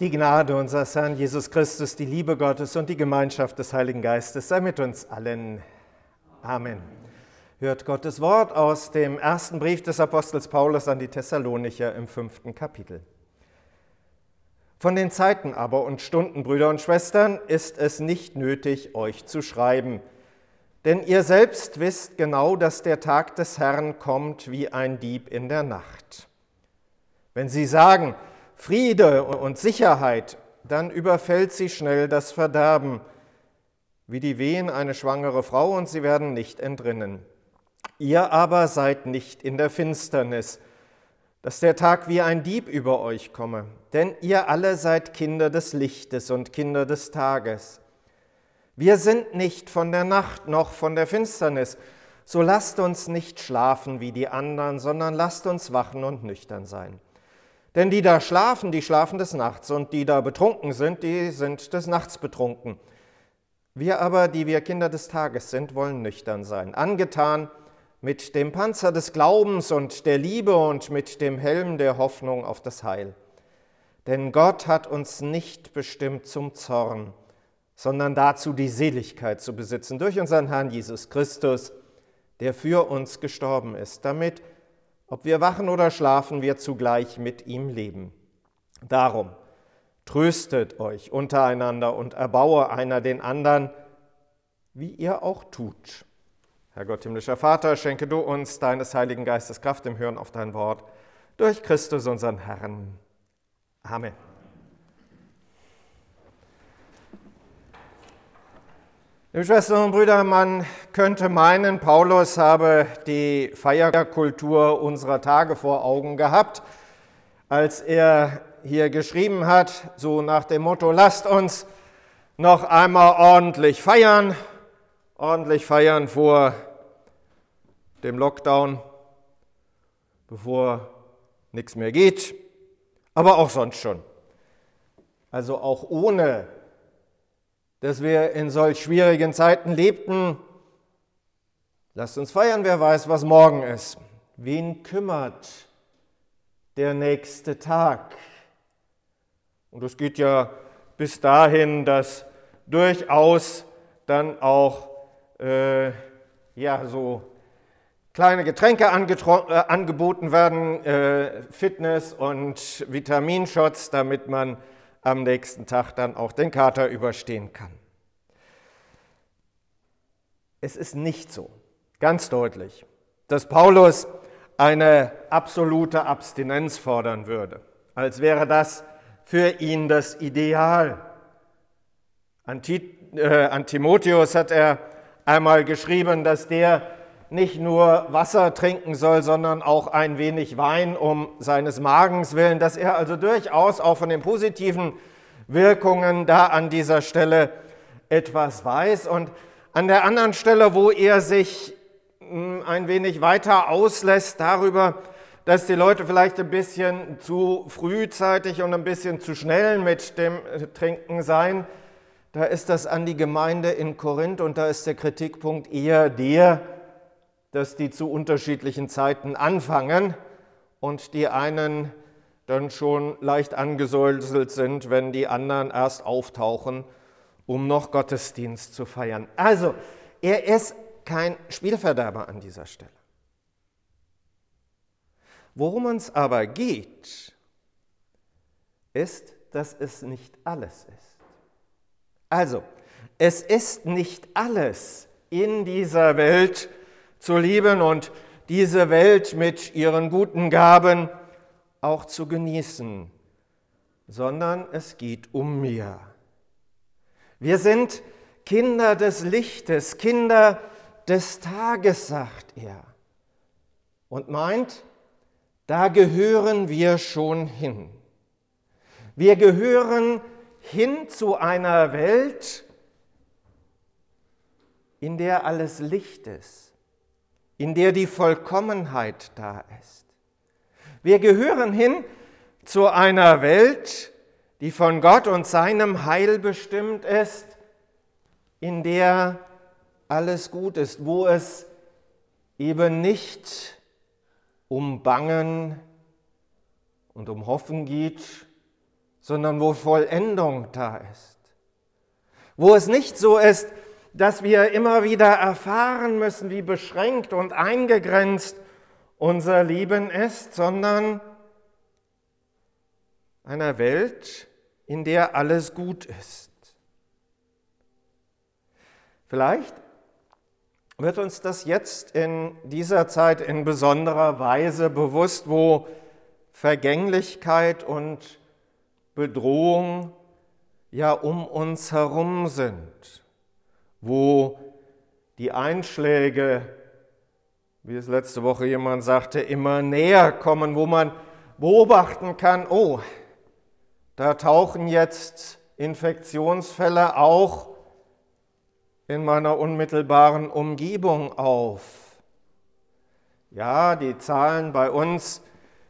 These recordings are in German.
Die Gnade unseres Herrn Jesus Christus, die Liebe Gottes und die Gemeinschaft des Heiligen Geistes sei mit uns allen. Amen. Hört Gottes Wort aus dem ersten Brief des Apostels Paulus an die Thessalonicher im fünften Kapitel. Von den Zeiten aber und Stunden, Brüder und Schwestern, ist es nicht nötig, euch zu schreiben. Denn ihr selbst wisst genau, dass der Tag des Herrn kommt wie ein Dieb in der Nacht. Wenn sie sagen, Friede und Sicherheit, dann überfällt sie schnell das Verderben, wie die Wehen eine schwangere Frau, und sie werden nicht entrinnen. Ihr aber seid nicht in der Finsternis, dass der Tag wie ein Dieb über euch komme, denn ihr alle seid Kinder des Lichtes und Kinder des Tages. Wir sind nicht von der Nacht noch von der Finsternis, so lasst uns nicht schlafen wie die anderen, sondern lasst uns wachen und nüchtern sein. Denn die da schlafen, die schlafen des Nachts, und die da betrunken sind, die sind des Nachts betrunken. Wir aber, die wir Kinder des Tages sind, wollen nüchtern sein, angetan mit dem Panzer des Glaubens und der Liebe und mit dem Helm der Hoffnung auf das Heil. Denn Gott hat uns nicht bestimmt zum Zorn, sondern dazu die Seligkeit zu besitzen durch unseren Herrn Jesus Christus, der für uns gestorben ist, damit ob wir wachen oder schlafen, wir zugleich mit ihm leben. Darum tröstet euch untereinander und erbaue einer den anderen, wie ihr auch tut. Herr Gott, himmlischer Vater, schenke du uns deines Heiligen Geistes Kraft im Hören auf dein Wort, durch Christus unseren Herrn. Amen. Liebe Schwestern und Brüder, man könnte meinen, Paulus habe die Feierkultur unserer Tage vor Augen gehabt, als er hier geschrieben hat, so nach dem Motto, lasst uns noch einmal ordentlich feiern, ordentlich feiern vor dem Lockdown, bevor nichts mehr geht, aber auch sonst schon. Also auch ohne dass wir in solch schwierigen Zeiten lebten. Lasst uns feiern, wer weiß, was morgen ist. Wen kümmert der nächste Tag? Und es geht ja bis dahin, dass durchaus dann auch äh, ja, so kleine Getränke äh, angeboten werden, äh, Fitness- und Vitaminshots, damit man am nächsten Tag dann auch den Kater überstehen kann. Es ist nicht so, ganz deutlich, dass Paulus eine absolute Abstinenz fordern würde, als wäre das für ihn das Ideal. An, äh, Timotheus hat er einmal geschrieben, dass der nicht nur Wasser trinken soll, sondern auch ein wenig Wein um seines Magens willen, dass er also durchaus auch von den positiven Wirkungen da an dieser Stelle etwas weiß. Und an der anderen Stelle, wo er sich hm, ein wenig weiter auslässt darüber, dass die Leute vielleicht ein bisschen zu frühzeitig und ein bisschen zu schnell mit dem Trinken seien, da ist das an die Gemeinde in Korinth und da ist der Kritikpunkt eher der, dass die zu unterschiedlichen Zeiten anfangen und die einen dann schon leicht angesäuselt sind, wenn die anderen erst auftauchen, um noch Gottesdienst zu feiern. Also, er ist kein Spielverderber an dieser Stelle. Worum es aber geht, ist, dass es nicht alles ist. Also, es ist nicht alles in dieser Welt zu lieben und diese Welt mit ihren guten Gaben auch zu genießen, sondern es geht um mehr. Wir sind Kinder des Lichtes, Kinder des Tages, sagt er. Und meint, da gehören wir schon hin. Wir gehören hin zu einer Welt, in der alles Licht ist in der die Vollkommenheit da ist. Wir gehören hin zu einer Welt, die von Gott und seinem Heil bestimmt ist, in der alles gut ist, wo es eben nicht um Bangen und um Hoffen geht sondern wo Vollendung da ist. Wo es nicht so ist, dass wir immer wieder erfahren müssen, wie beschränkt und eingegrenzt unser Leben ist, sondern einer Welt, in der alles gut ist. Vielleicht wird uns das jetzt in dieser Zeit in besonderer Weise bewusst, wo Vergänglichkeit und Bedrohung ja um uns herum sind, wo die Einschläge, wie es letzte Woche jemand sagte, immer näher kommen, wo man beobachten kann, oh, da tauchen jetzt Infektionsfälle auch in meiner unmittelbaren Umgebung auf. Ja, die Zahlen bei uns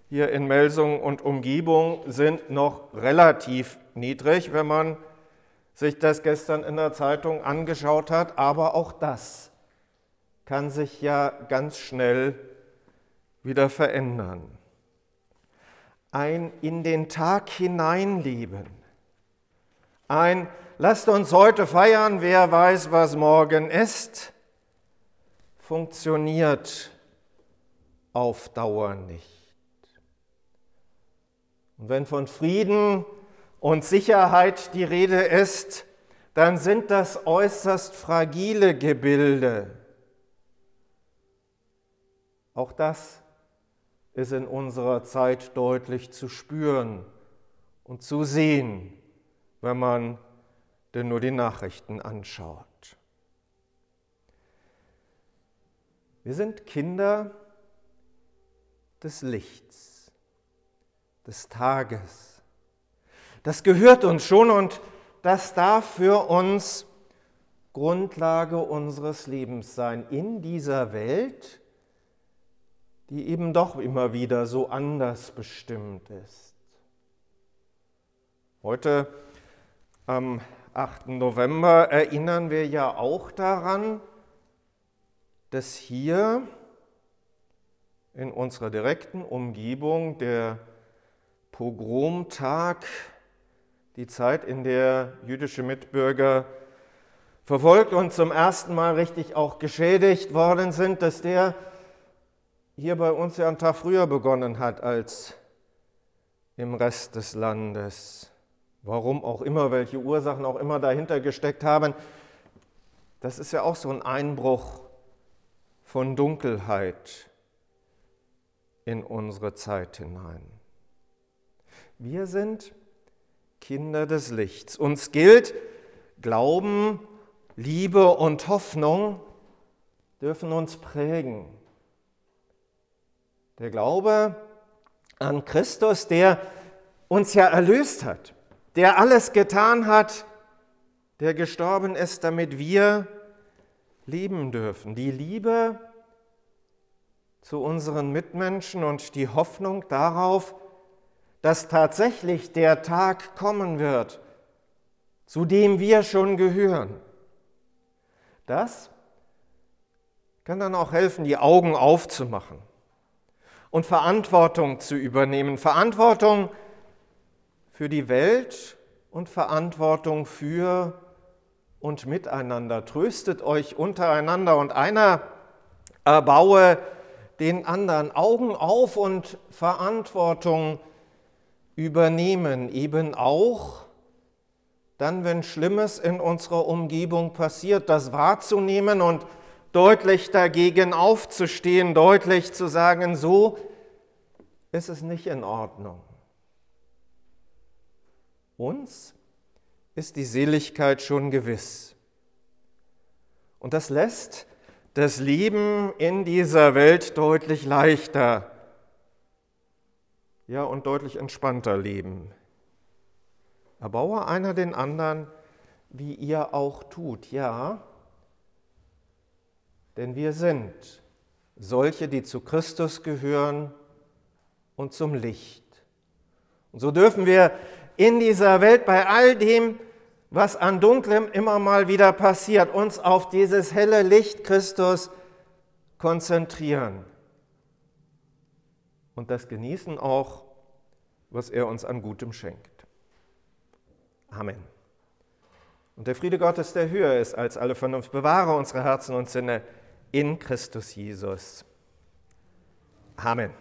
hier in Melsung und Umgebung sind noch relativ niedrig, wenn man sich das gestern in der Zeitung angeschaut hat, aber auch das kann sich ja ganz schnell wieder verändern. Ein in den Tag hineinleben, ein lasst uns heute feiern, wer weiß, was morgen ist, funktioniert auf Dauer nicht. Und wenn von Frieden und Sicherheit die Rede ist, dann sind das äußerst fragile Gebilde. Auch das ist in unserer Zeit deutlich zu spüren und zu sehen, wenn man denn nur die Nachrichten anschaut. Wir sind Kinder des Lichts des Tages. Das gehört uns schon und das darf für uns Grundlage unseres Lebens sein in dieser Welt, die eben doch immer wieder so anders bestimmt ist. Heute am 8. November erinnern wir ja auch daran, dass hier in unserer direkten Umgebung der Pogromtag, die Zeit, in der jüdische Mitbürger verfolgt und zum ersten Mal richtig auch geschädigt worden sind, dass der hier bei uns ja einen Tag früher begonnen hat als im Rest des Landes. Warum auch immer, welche Ursachen auch immer dahinter gesteckt haben, das ist ja auch so ein Einbruch von Dunkelheit in unsere Zeit hinein. Wir sind Kinder des Lichts. Uns gilt, Glauben, Liebe und Hoffnung dürfen uns prägen. Der Glaube an Christus, der uns ja erlöst hat, der alles getan hat, der gestorben ist, damit wir leben dürfen. Die Liebe zu unseren Mitmenschen und die Hoffnung darauf, dass tatsächlich der Tag kommen wird, zu dem wir schon gehören. Das kann dann auch helfen, die Augen aufzumachen und Verantwortung zu übernehmen. Verantwortung für die Welt und Verantwortung für und miteinander. Tröstet euch untereinander und einer erbaue den anderen. Augen auf und Verantwortung übernehmen, eben auch dann, wenn Schlimmes in unserer Umgebung passiert, das wahrzunehmen und deutlich dagegen aufzustehen, deutlich zu sagen, so ist es nicht in Ordnung. Uns ist die Seligkeit schon gewiss. Und das lässt das Leben in dieser Welt deutlich leichter ja, und deutlich entspannter leben. Erbaue einer den anderen, wie ihr auch tut, ja, denn wir sind solche, die zu Christus gehören und zum Licht. Und so dürfen wir in dieser Welt bei all dem, was an Dunklem immer mal wieder passiert, uns auf dieses helle Licht Christus konzentrieren und das genießen auch, was er uns an Gutem schenkt. Amen. Und der Friede Gottes, der höher ist als alle Vernunft, bewahre unsere Herzen und Sinne in Christus Jesus. Amen.